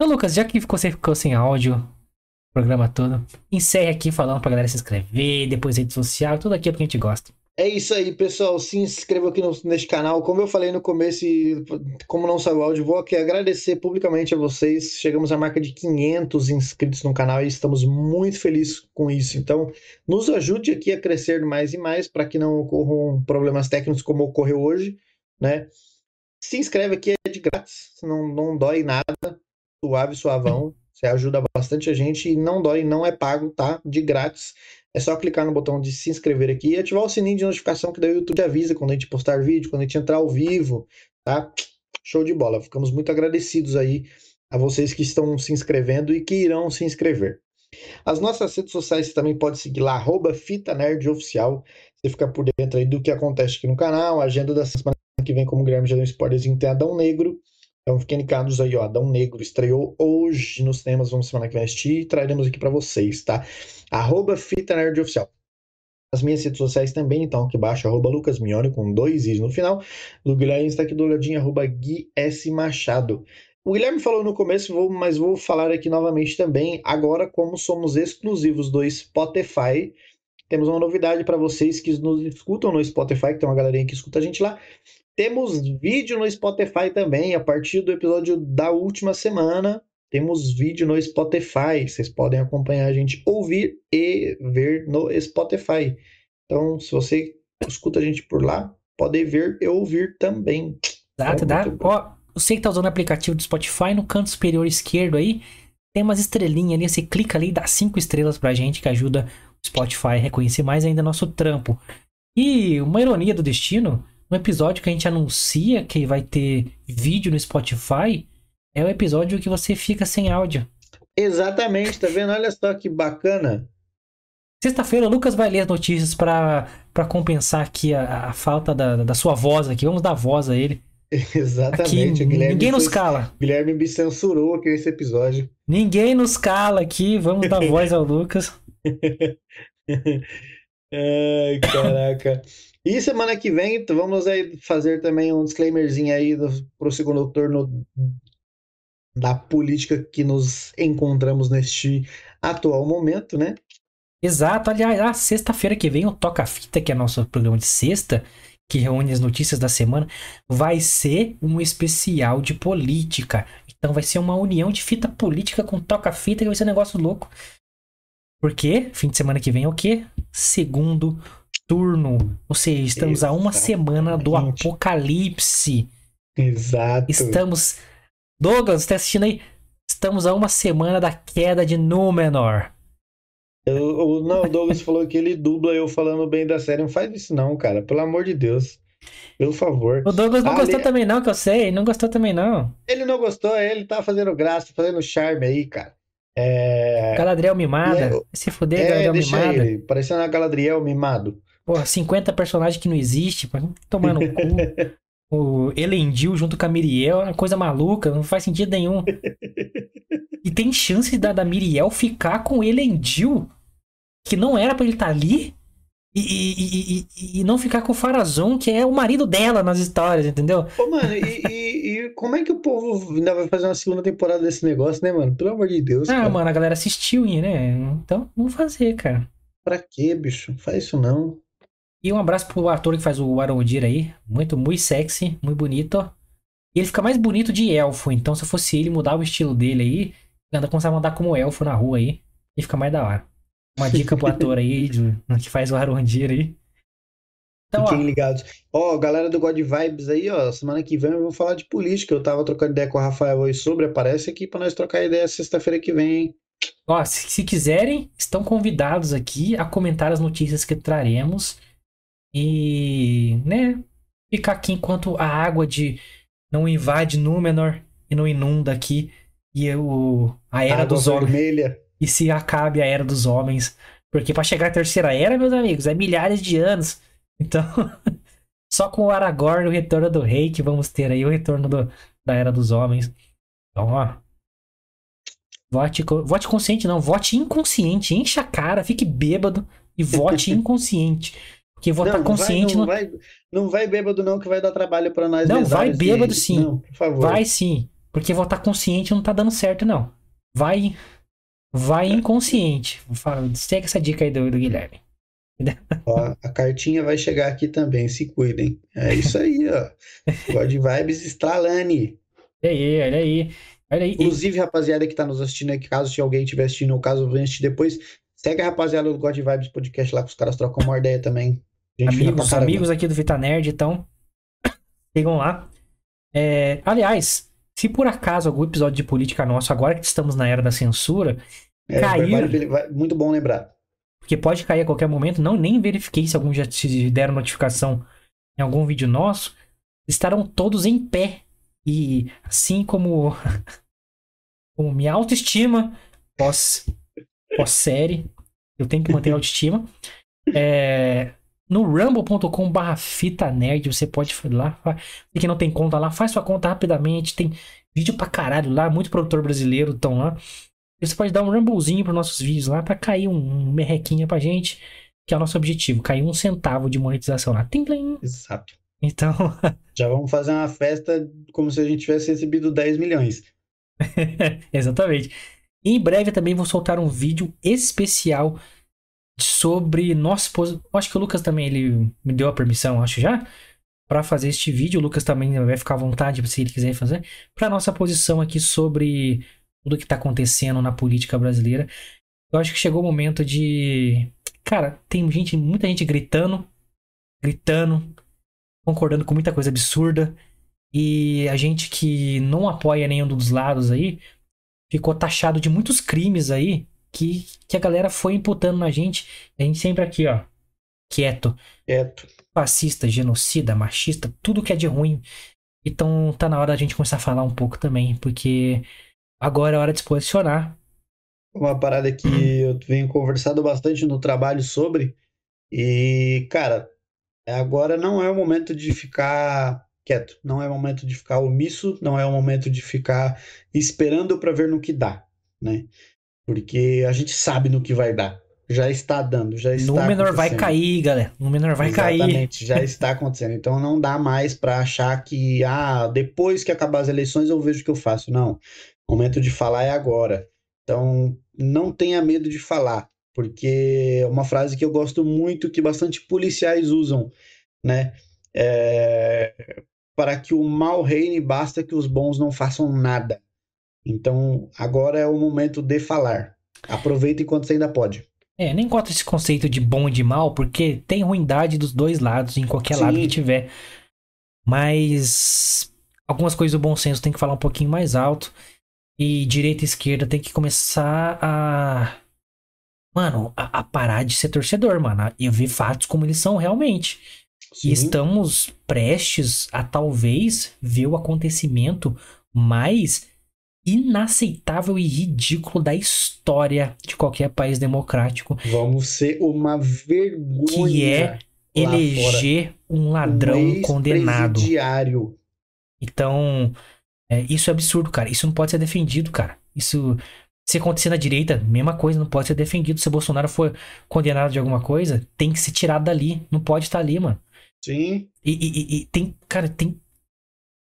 Então, Lucas, já que você ficou sem áudio o programa todo, encerre aqui falando pra galera se inscrever, depois rede social, tudo aquilo que a gente gosta. É isso aí, pessoal. Se inscreva aqui no, neste canal. Como eu falei no começo, e como não saiu o áudio, vou aqui agradecer publicamente a vocês. Chegamos à marca de 500 inscritos no canal e estamos muito felizes com isso. Então, nos ajude aqui a crescer mais e mais para que não ocorram problemas técnicos como ocorreu hoje, né? Se inscreve aqui, é de grátis, não, não dói nada, suave, suavão. Você ajuda bastante a gente e não dói, não é pago, tá? De grátis. É só clicar no botão de se inscrever aqui e ativar o sininho de notificação que daí o YouTube avisa quando a gente postar vídeo, quando a gente entrar ao vivo, tá? Show de bola. Ficamos muito agradecidos aí a vocês que estão se inscrevendo e que irão se inscrever. As nossas redes sociais você também pode seguir lá, arroba Fita Nerd Oficial. Você fica por dentro aí do que acontece aqui no canal, a agenda da semana que vem, como o Guilherme já deu um spoilerzinho, tem Adão Negro. Então fiquem ligados aí, ó. Adão Negro estreou hoje nos cinemas, vamos semana que vem assistir e traremos aqui para vocês, tá? Arroba Fita Nerd Oficial. As minhas redes sociais também, então aqui embaixo, arroba Lucas Mione, com dois i's no final. O Guilherme está aqui do ladinho, arroba Gui S. Machado. O Guilherme falou no começo, vou- mas vou falar aqui novamente também. Agora, como somos exclusivos do Spotify, temos uma novidade para vocês que nos escutam no Spotify, que tem uma galerinha que escuta a gente lá. Temos vídeo no Spotify também, a partir do episódio da última semana. Temos vídeo no Spotify. Vocês podem acompanhar a gente, ouvir e ver no Spotify. Então, se você escuta a gente por lá, pode ver e ouvir também. Exato, dá. bom. Ó, você que tá usando o aplicativo do Spotify, no canto superior esquerdo aí, tem umas estrelinhas ali. Você clica ali e dá cinco estrelas pra gente, que ajuda o Spotify a reconhecer mais ainda nosso trampo. E uma ironia do destino, no episódio que a gente anuncia que vai ter vídeo no Spotify, é o episódio que você fica sem áudio. Exatamente, tá vendo? Olha só que bacana. Sexta-feira o Lucas vai ler as notícias pra compensar aqui a, a falta da, da sua voz aqui. Vamos dar voz a ele. Aqui Exatamente. Guilherme, ninguém nos cala. Guilherme me censurou aqui nesse episódio. Ninguém nos cala aqui. Vamos dar voz ao Lucas. Ai, caraca. E semana que vem, vamos aí fazer também um disclaimerzinho aí do, pro segundo turno da política que nos encontramos neste atual momento, né? Exato, aliás, a sexta-feira que vem o Toca Fita, que é nosso programa de sexta, que reúne as notícias da semana, vai ser um especial de política. Então vai ser uma união de fita política com Toca Fita, que vai ser um negócio louco. Porque fim de semana que vem é o quê? Segundo turno. Ou seja, estamos a uma semana do apocalipse. Exato. Estamos. Douglas, você tá assistindo aí? Estamos a uma semana da queda de Númenor. Eu, não, o Douglas falou que ele dubla eu falando bem da série. Não faz isso, não, cara. Pelo amor de Deus. Pelo favor. O Douglas não Ali... gostou também, não, que eu sei. Não gostou também, não. Ele não gostou, ele tá fazendo graça, fazendo charme aí, cara. É... Galadriel mimada. É... Se fuder, é, Galadriel mimada. Ele, parecendo a Galadriel mimado. Porra, 50 personagens que não existe, tomar no cu. o Elendil junto com a Miriel é uma coisa maluca, não faz sentido nenhum. e tem chance da, da Miriel ficar com o Elendil que não era para ele estar tá ali e, e, e, e, não ficar com o Farazon, que é o marido dela nas histórias, entendeu? Ô, mano, e, como é que o povo ainda vai fazer uma segunda temporada desse negócio, né, mano? Pelo amor de Deus. Ah, cara. mano, a galera assistiu, né? Então, vamos fazer, cara. Pra quê, bicho? Não faz isso não. E um abraço pro ator que faz o Arondir aí. Muito, muito sexy, muito bonito. E ele fica mais bonito de elfo, então se fosse ele, mudar o estilo dele aí, anda começar a andar como elfo na rua aí, e fica mais da hora. Uma dica pro ator aí, de, que faz o Arondir aí. Então, Fiquem ó, ligados. Ó, galera do God Vibes aí, ó, semana que vem eu vou falar de política. Eu tava trocando ideia com o Rafael aí sobre, aparece aqui pra nós trocar ideia sexta-feira que vem, hein? Ó, se, se, quiserem, estão convidados aqui a comentar as notícias que traremos e, né, ficar aqui enquanto a água de não invade Númenor e não inunda aqui e o, a era água dos vermelha. homens e se acabe a era dos homens. Porque para chegar à terceira era, meus amigos, é milhares de anos. Então, só com o Aragorn e o retorno do rei que vamos ter aí o retorno do, da era dos homens. Então, ó. Vote, vote consciente, não. Vote inconsciente. Encha a cara, fique bêbado e vote inconsciente. Porque votar não, consciente. Vai, não, vai, não vai bêbado, não, que vai dar trabalho para nós. Não, vai bêbado sim. Não, por favor. Vai sim. Porque votar consciente não tá dando certo, não. Vai vai inconsciente. Segue essa dica aí do, do Guilherme. Ó, a cartinha vai chegar aqui também, se cuidem. É isso aí, ó. God Vibes Stralani. Olha aí, olha aí. Olha aí. Inclusive, rapaziada que tá nos assistindo aqui, caso se alguém estiver assistindo, ou caso venha depois, segue a rapaziada do God Vibes Podcast lá, que os caras trocam uma ideia também. amigos, amigos aqui do Vita Nerd, então, sigam lá. É, aliás, se por acaso algum episódio de política nosso, agora que estamos na era da censura, é, cair. Vai, muito bom lembrar. Porque pode cair a qualquer momento. Não, nem verifiquei se algum já te deram notificação em algum vídeo nosso. Estarão todos em pé. E assim como, como minha autoestima pós, pós série, eu tenho que manter a autoestima. É, no rumble.com/barra fita nerd, você pode ir lá. E que não tem conta lá, faz sua conta rapidamente. Tem vídeo pra caralho lá, muito produtor brasileiro estão lá. E você pode dar um rumblezinho pros nossos vídeos lá pra cair um, merrequinha pra gente, que é o nosso objetivo, cair um centavo de monetização lá. Tim, Exato. Então. Já vamos fazer uma festa como se a gente tivesse recebido 10 milhões. Exatamente. Em breve também vou soltar um vídeo especial sobre nosso acho que o Lucas também ele me deu a permissão, acho já, para fazer este vídeo. O Lucas também vai ficar à vontade se ele quiser fazer para nossa posição aqui sobre tudo que tá acontecendo na política brasileira. Eu acho que chegou o momento de, cara, tem gente, muita gente gritando, gritando, concordando com muita coisa absurda. E a gente que não apoia nenhum dos lados aí ficou taxado de muitos crimes aí que, que a galera foi imputando na gente. A gente sempre aqui, ó, quieto. Quieto. Fascista, genocida, machista, tudo que é de ruim. Então tá na hora da gente começar a falar um pouco também, porque agora é hora de se posicionar. Uma parada que eu venho conversando bastante no trabalho sobre, e cara, agora não é o momento de ficar quieto, não é momento de ficar omisso, não é o momento de ficar esperando para ver no que dá, né? Porque a gente sabe no que vai dar. Já está dando, já está Númenor vai cair, galera. Númenor vai Exatamente, cair. Exatamente, já está acontecendo. Então não dá mais para achar que, ah, depois que acabar as eleições eu vejo o que eu faço. Não. O momento de falar é agora. Então não tenha medo de falar, porque é uma frase que eu gosto muito, que bastante policiais usam, né? É, para que o mal reine, basta que os bons não façam nada. Então, agora é o momento de falar. Aproveita enquanto você ainda pode. É, nem contra esse conceito de bom e de mal, porque tem ruindade dos dois lados, em qualquer Sim. lado que tiver. Mas algumas coisas do bom senso tem que falar um pouquinho mais alto. E direita e esquerda tem que começar a. Mano, a, a parar de ser torcedor, mano. E ver fatos como eles são realmente. Sim. E estamos prestes a talvez ver o acontecimento mais inaceitável e ridículo da história de qualquer país democrático. Vamos ser uma vergonha. Que é eleger um ladrão um condenado. Então, é, isso é absurdo, cara. Isso não pode ser defendido, cara. Isso. Se acontecer na direita, mesma coisa, não pode ser defendido. Se o Bolsonaro for condenado de alguma coisa, tem que ser tirado dali. Não pode estar ali, mano. Sim. E, e, e tem, cara, tem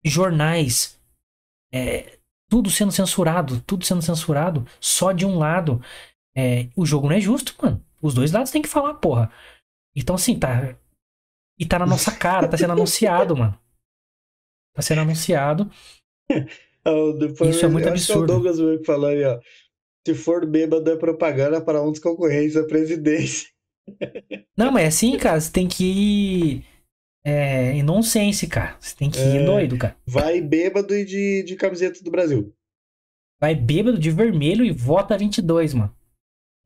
jornais. É, tudo sendo censurado, tudo sendo censurado, só de um lado. É, o jogo não é justo, mano. Os dois lados tem que falar, porra. Então, assim, tá. E tá na nossa cara, tá sendo anunciado, mano. Tá sendo anunciado. Oh, depois, Isso é muito absurdo. o Douglas Wilk falando aí, ó. Se for bêbado é propaganda para um dos concorrentes da presidência. Não, mas é assim, cara, você tem que é, em nonsense, cara. Você tem que ir é, doido, cara. Vai bêbado e de, de camiseta do Brasil. Vai bêbado de vermelho e vota 22, mano.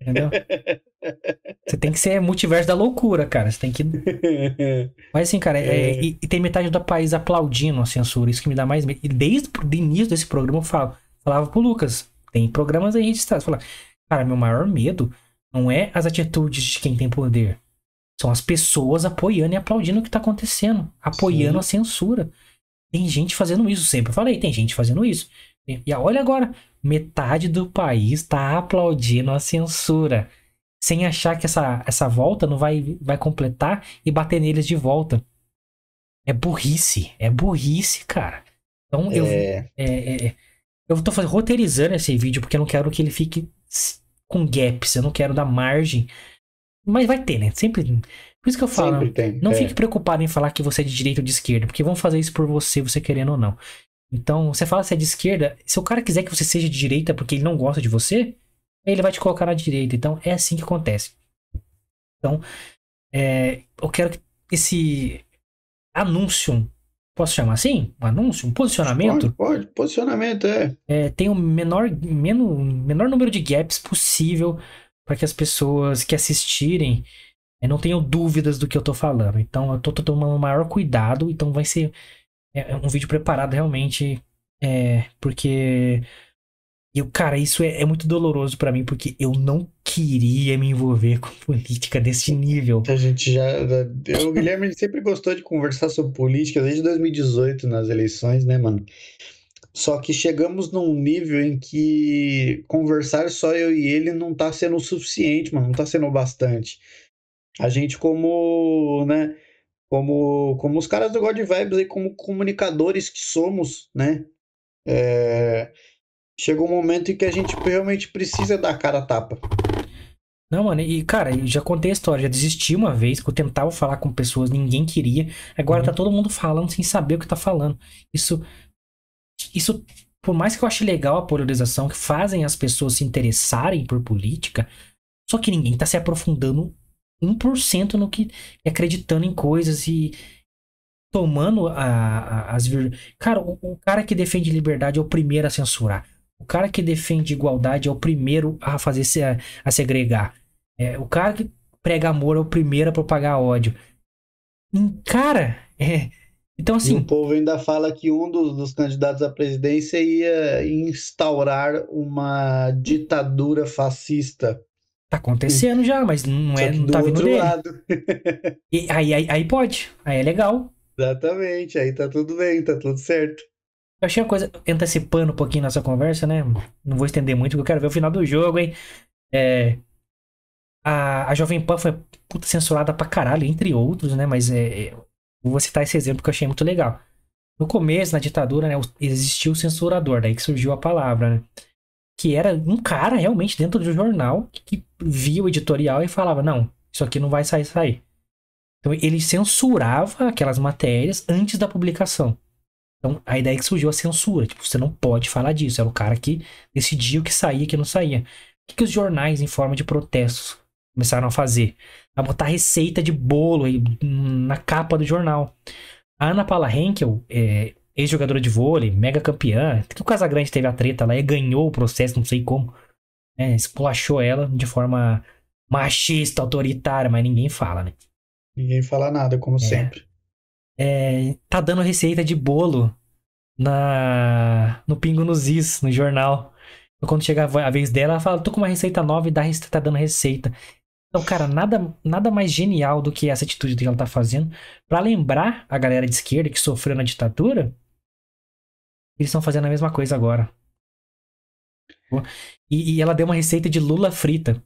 Entendeu? Você tem que ser multiverso da loucura, cara. Você tem que. Mas assim, cara, é... É, e, e, tem metade do país aplaudindo a censura. Isso que me dá mais medo. E desde o início desse programa eu falo, falava pro Lucas. Tem programas aí registrados. Fala, cara, meu maior medo não é as atitudes de quem tem poder. São as pessoas apoiando e aplaudindo o que tá acontecendo. Apoiando Sim. a censura. Tem gente fazendo isso. Sempre falei, tem gente fazendo isso. E olha agora, metade do país tá aplaudindo a censura sem achar que essa, essa volta não vai, vai completar e bater neles de volta. É burrice. É burrice, cara. Então eu. É... É, é, eu tô roteirizando esse vídeo porque eu não quero que ele fique com gaps. Eu não quero dar margem. Mas vai ter, né? Sempre. Por isso que eu falo. Tem, não é. fique preocupado em falar que você é de direita ou de esquerda, porque vão fazer isso por você, você querendo ou não. Então, você fala se é de esquerda, se o cara quiser que você seja de direita porque ele não gosta de você, ele vai te colocar na direita. Então é assim que acontece. Então, é, eu quero que esse anúncio, posso chamar assim? Um anúncio? Um posicionamento? Pode, pode. posicionamento é. é tem o menor, menor, menor número de gaps possível para que as pessoas que assistirem é, não tenham dúvidas do que eu tô falando. Então eu tô, tô tomando maior cuidado, então vai ser é, é um vídeo preparado realmente, é, porque e, cara, isso é, é muito doloroso para mim, porque eu não queria me envolver com política desse nível. A gente já. O Guilherme sempre gostou de conversar sobre política desde 2018 nas eleições, né, mano? Só que chegamos num nível em que conversar só eu e ele não tá sendo o suficiente, mano, não tá sendo o bastante. A gente, como, né, como, como os caras do God Vibes aí, como comunicadores que somos, né, é, chega um momento em que a gente realmente precisa dar cara a tapa. Não, mano, e cara, eu já contei a história, já desisti uma vez, que eu tentava falar com pessoas, ninguém queria. Agora uhum. tá todo mundo falando sem saber o que tá falando. Isso. Isso, por mais que eu ache legal a polarização, que fazem as pessoas se interessarem por política, só que ninguém tá se aprofundando 1% no que. acreditando em coisas e tomando a, a, as. Cara, o, o cara que defende liberdade é o primeiro a censurar. O cara que defende igualdade é o primeiro a fazer se, a, a segregar. É, o cara que prega amor é o primeiro a propagar ódio. Hum, cara, é. Então, assim. E o povo ainda fala que um dos, dos, candidatos à presidência ia instaurar uma ditadura fascista. Tá acontecendo já, mas não, é, não tá vindo dele. Lado. e, aí, aí, aí pode. Aí é legal. Exatamente, aí tá tudo bem, tá tudo certo. Eu achei uma coisa, antecipando um pouquinho nossa conversa, né? Não vou estender muito, porque eu quero ver o final do jogo, hein? É, a, a Jovem Pan foi puta censurada pra caralho, entre outros, né? Mas é, é, vou citar esse exemplo que eu achei muito legal. No começo, na ditadura, né, existia o censurador, daí que surgiu a palavra, né? que era um cara realmente dentro do jornal que via o editorial e falava: não, isso aqui não vai sair, sair. Então ele censurava aquelas matérias antes da publicação. Então a ideia é que surgiu a censura. Tipo, você não pode falar disso. Era o cara que decidia o que saía e o que não saía. O que, que os jornais, em forma de protestos, começaram a fazer? A botar receita de bolo aí na capa do jornal. A Ana Paula Henkel, é, ex-jogadora de vôlei, mega campeã, que o Casagrande teve a treta lá e ganhou o processo, não sei como. É, esculachou ela de forma machista, autoritária, mas ninguém fala, né? Ninguém fala nada, como é. sempre. É, tá dando receita de bolo na no Pingo nos Is, no jornal. Quando chega a vez dela, ela fala, tô com uma receita nova e dá, tá dando receita. Então, cara, nada, nada mais genial do que essa atitude que ela tá fazendo para lembrar a galera de esquerda que sofreu na ditadura. Eles estão fazendo a mesma coisa agora. E, e ela deu uma receita de lula frita.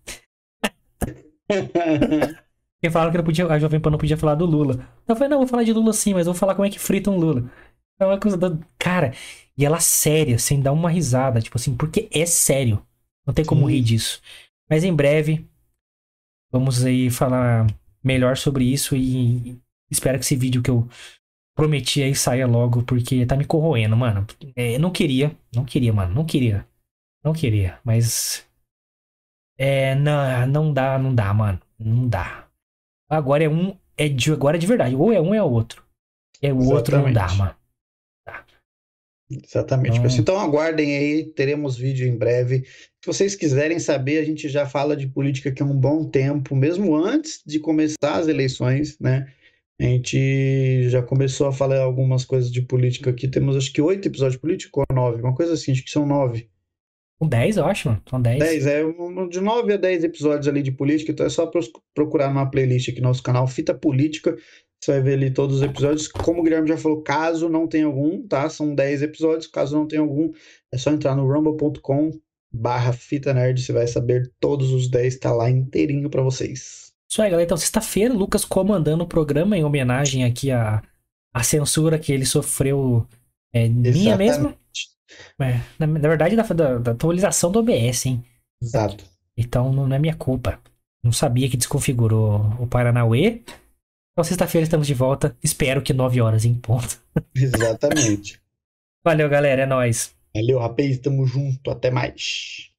Porque falaram que não podia, a Jovem Pan não podia falar do Lula. Eu falei, não, vou falar de Lula sim, mas vou falar como é que frita um Lula. É uma coisa da... Cara, e ela séria, sem dar uma risada, tipo assim, porque é sério. Não tem como sim. rir disso. Mas em breve, Vamos aí falar melhor sobre isso e espero que esse vídeo que eu prometi aí saia logo, porque tá me corroendo, mano. É, não queria, não queria, mano, não queria. Não queria, mas. É, não, não dá, não dá, mano. Não dá. Agora é um, é de, agora é de verdade. Ou é um, é o outro. É o Exatamente. outro, não dá, mano. Exatamente. Então... então aguardem aí, teremos vídeo em breve. Se vocês quiserem saber, a gente já fala de política aqui há um bom tempo, mesmo antes de começar as eleições, né? A gente já começou a falar algumas coisas de política aqui. Temos acho que oito episódios de política ou nove, uma coisa assim, acho que são nove. Com dez, eu acho. São dez. Dez, é de nove a dez episódios ali de política, então é só procurar numa playlist aqui no nosso canal, Fita Política. Você vai ver ali todos os episódios. Como o Guilherme já falou, caso não tenha algum, tá? São 10 episódios. Caso não tenha algum, é só entrar no rumble.com barra fita nerd. Você vai saber todos os 10, tá lá inteirinho para vocês. Isso aí, galera. Então, sexta-feira, Lucas comandando o programa em homenagem aqui à, à censura que ele sofreu. É, minha mesmo? É, na, na, verdade, da, da, da, atualização do OBS, hein? Exato. Então, não é minha culpa. Não sabia que desconfigurou o Paranauê. Então, sexta-feira estamos de volta. Espero que 9 horas em ponto. Exatamente. Valeu, galera. É nóis. Valeu, rapaz. Tamo junto. Até mais.